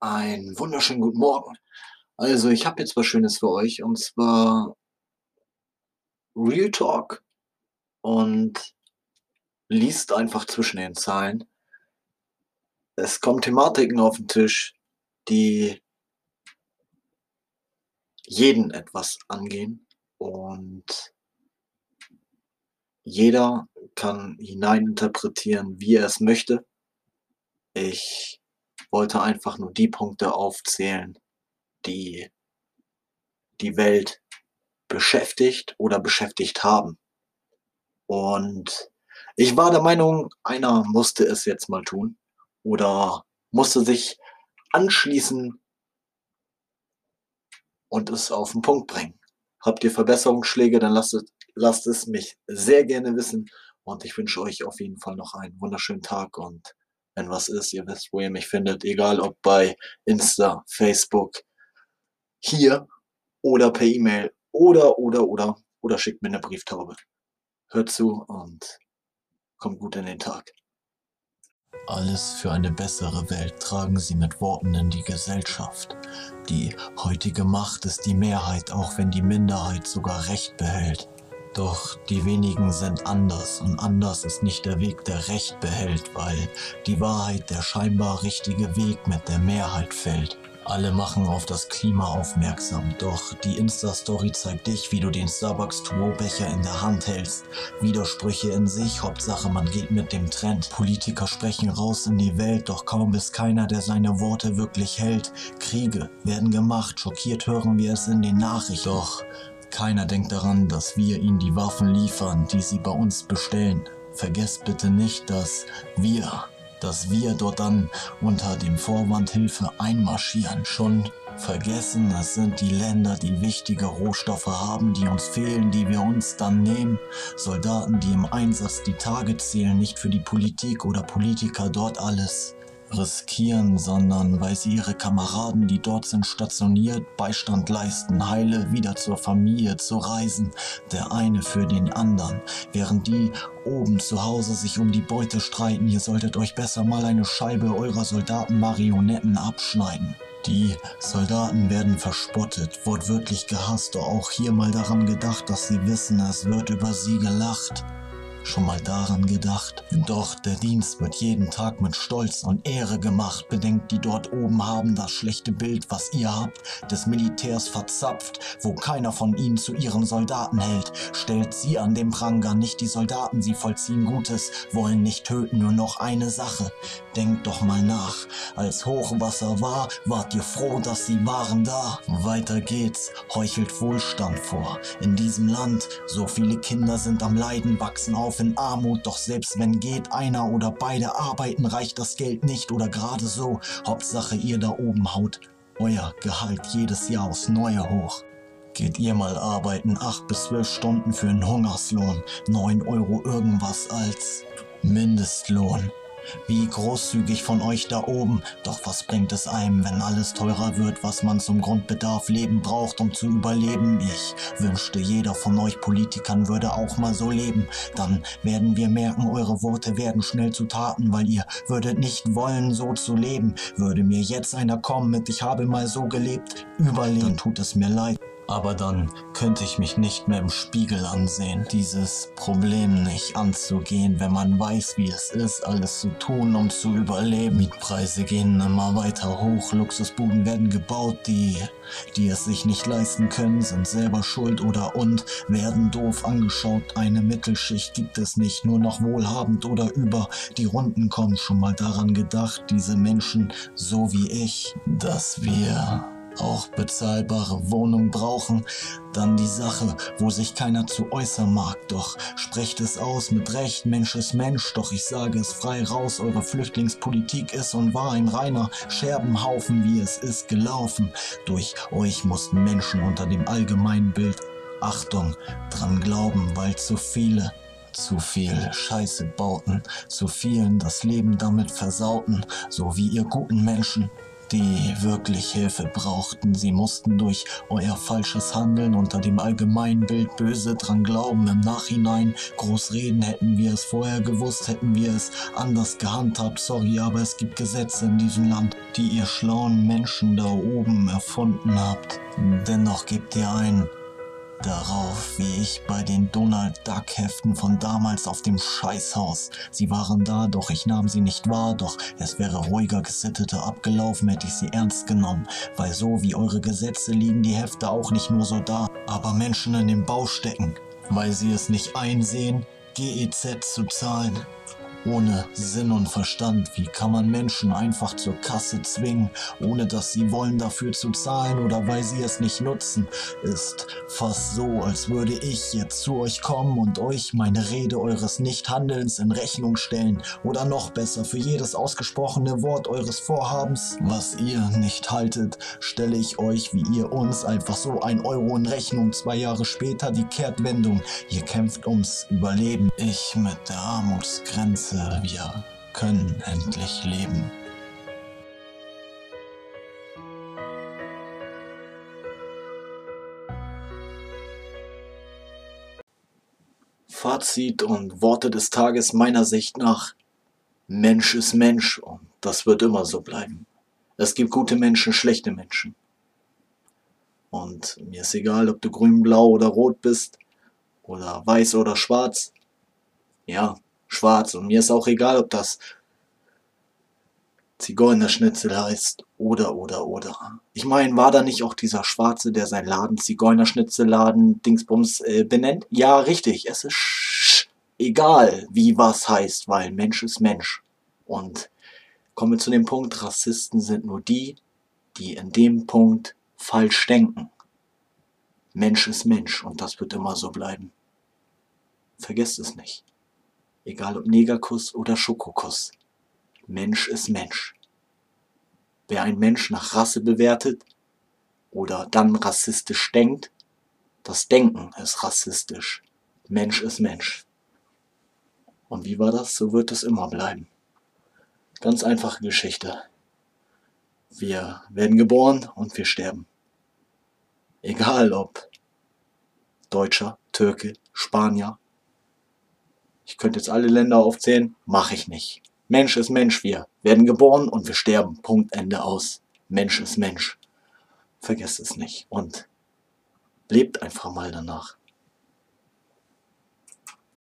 Einen wunderschönen guten Morgen. Also, ich habe jetzt was Schönes für euch und zwar Real Talk und liest einfach zwischen den Zeilen. Es kommen Thematiken auf den Tisch, die jeden etwas angehen und jeder kann hineininterpretieren, wie er es möchte. Ich wollte einfach nur die Punkte aufzählen, die die Welt beschäftigt oder beschäftigt haben. Und ich war der Meinung, einer musste es jetzt mal tun oder musste sich anschließen und es auf den Punkt bringen. Habt ihr Verbesserungsschläge, dann lasst es, lasst es mich sehr gerne wissen und ich wünsche euch auf jeden Fall noch einen wunderschönen Tag und wenn was ist, ihr wisst, wo ihr mich findet, egal ob bei Insta, Facebook, hier oder per E-Mail oder, oder, oder, oder schickt mir eine Brieftaube. Hört zu und kommt gut in den Tag. Alles für eine bessere Welt tragen sie mit Worten in die Gesellschaft. Die heutige Macht ist die Mehrheit, auch wenn die Minderheit sogar Recht behält. Doch die wenigen sind anders und anders ist nicht der Weg, der Recht behält, weil die Wahrheit der scheinbar richtige Weg mit der Mehrheit fällt. Alle machen auf das Klima aufmerksam, doch die Insta-Story zeigt dich, wie du den Starbucks-To-Becher in der Hand hältst. Widersprüche in sich, Hauptsache man geht mit dem Trend. Politiker sprechen raus in die Welt, doch kaum ist keiner, der seine Worte wirklich hält. Kriege werden gemacht, schockiert hören wir es in den Nachrichten. Doch keiner denkt daran, dass wir ihnen die Waffen liefern, die sie bei uns bestellen. Vergesst bitte nicht, dass wir dass wir dort dann unter dem Vorwand Hilfe einmarschieren. Schon vergessen, es sind die Länder, die wichtige Rohstoffe haben, die uns fehlen, die wir uns dann nehmen. Soldaten, die im Einsatz die Tage zählen, nicht für die Politik oder Politiker dort alles riskieren, sondern weil sie ihre Kameraden, die dort sind, stationiert, Beistand leisten, heile wieder zur Familie zu reisen, der eine für den anderen, während die oben zu Hause sich um die Beute streiten, ihr solltet euch besser mal eine Scheibe eurer Soldaten Marionetten abschneiden. Die Soldaten werden verspottet, wortwörtlich gehasst, auch hier mal daran gedacht, dass sie wissen, es wird über sie gelacht schon mal daran gedacht? Doch der Dienst wird jeden Tag mit Stolz und Ehre gemacht. Bedenkt, die dort oben haben das schlechte Bild, was ihr habt, des Militärs verzapft, wo keiner von ihnen zu ihren Soldaten hält. Stellt sie an den Pranger, nicht die Soldaten, sie vollziehen Gutes, wollen nicht töten, nur noch eine Sache. Denkt doch mal nach, als Hochwasser war, wart ihr froh, dass sie waren da. Weiter geht's, heuchelt Wohlstand vor. In diesem Land, so viele Kinder sind am Leiden, wachsen auf in Armut, doch selbst wenn geht einer oder beide arbeiten, reicht das Geld nicht oder gerade so. Hauptsache ihr da oben haut euer Gehalt jedes Jahr aufs Neue hoch. Geht ihr mal arbeiten, 8 bis 12 Stunden für einen Hungerslohn, 9 Euro irgendwas als Mindestlohn. Wie großzügig von euch da oben. Doch was bringt es einem, wenn alles teurer wird, was man zum Grundbedarf Leben braucht, um zu überleben? Ich wünschte, jeder von euch Politikern würde auch mal so leben. Dann werden wir merken, eure Worte werden schnell zu Taten, weil ihr würdet nicht wollen, so zu leben. Würde mir jetzt einer kommen mit, ich habe mal so gelebt, überleben, tut es mir leid. Aber dann könnte ich mich nicht mehr im Spiegel ansehen, dieses Problem nicht anzugehen, wenn man weiß, wie es ist, alles zu tun, um zu überleben. Mietpreise gehen immer weiter hoch, Luxusbuden werden gebaut, die, die es sich nicht leisten können, sind selber schuld oder und werden doof angeschaut. Eine Mittelschicht gibt es nicht, nur noch wohlhabend oder über die Runden kommen. Schon mal daran gedacht, diese Menschen, so wie ich, dass wir auch bezahlbare Wohnung brauchen, dann die Sache, wo sich keiner zu äußern mag. Doch sprecht es aus mit Recht, Mensch ist Mensch, doch ich sage es frei raus, eure Flüchtlingspolitik ist und war ein reiner Scherbenhaufen, wie es ist gelaufen. Durch euch mussten Menschen unter dem allgemeinen Bild Achtung dran glauben, weil zu viele zu viel Scheiße bauten, zu vielen das Leben damit versauten, so wie ihr guten Menschen die wirklich Hilfe brauchten. Sie mussten durch euer falsches Handeln unter dem Allgemeinbild böse dran glauben. Im Nachhinein groß reden, hätten wir es vorher gewusst, hätten wir es anders gehandhabt. Sorry, aber es gibt Gesetze in diesem Land, die ihr schlauen Menschen da oben erfunden habt. Dennoch gebt ihr ein, darauf, wie ich bei den Donald Duck Heften von damals auf dem Scheißhaus. Sie waren da, doch ich nahm sie nicht wahr, doch es wäre ruhiger, gesitteter abgelaufen, hätte ich sie ernst genommen, weil so wie eure Gesetze liegen die Hefte auch nicht nur so da, aber Menschen in den Bau stecken, weil sie es nicht einsehen, GEZ zu zahlen ohne Sinn und Verstand. Wie kann man Menschen einfach zur Kasse zwingen, ohne dass sie wollen dafür zu zahlen oder weil sie es nicht nutzen? Ist fast so, als würde ich jetzt zu euch kommen und euch meine Rede eures Nichthandelns in Rechnung stellen oder noch besser für jedes ausgesprochene Wort eures Vorhabens, was ihr nicht haltet, stelle ich euch wie ihr uns einfach so ein Euro in Rechnung. Zwei Jahre später die Kehrtwendung. Ihr kämpft ums Überleben. Ich mit der Armutsgrenze wir können endlich leben. Fazit und Worte des Tages meiner Sicht nach. Mensch ist Mensch und das wird immer so bleiben. Es gibt gute Menschen, schlechte Menschen. Und mir ist egal, ob du grün, blau oder rot bist oder weiß oder schwarz. Ja, schwarz. Und mir ist auch egal, ob das Zigeunerschnitzel heißt oder, oder, oder. Ich meine, war da nicht auch dieser Schwarze, der sein Laden, Zigeunerschnitzelladen, Dingsbums äh, benennt? Ja, richtig. Es ist egal, wie was heißt, weil Mensch ist Mensch. Und kommen wir zu dem Punkt, Rassisten sind nur die, die in dem Punkt falsch denken. Mensch ist Mensch und das wird immer so bleiben. Vergesst es nicht. Egal ob Negerkuss oder Schokokuss. Mensch ist Mensch. Wer ein Mensch nach Rasse bewertet oder dann rassistisch denkt, das Denken ist rassistisch. Mensch ist Mensch. Und wie war das? So wird es immer bleiben. Ganz einfache Geschichte. Wir werden geboren und wir sterben. Egal ob Deutscher, Türke, Spanier, ich könnte jetzt alle Länder aufzählen, mache ich nicht. Mensch ist Mensch, wir werden geboren und wir sterben. Punkt, Ende aus. Mensch ist Mensch. Vergesst es nicht und lebt einfach mal danach.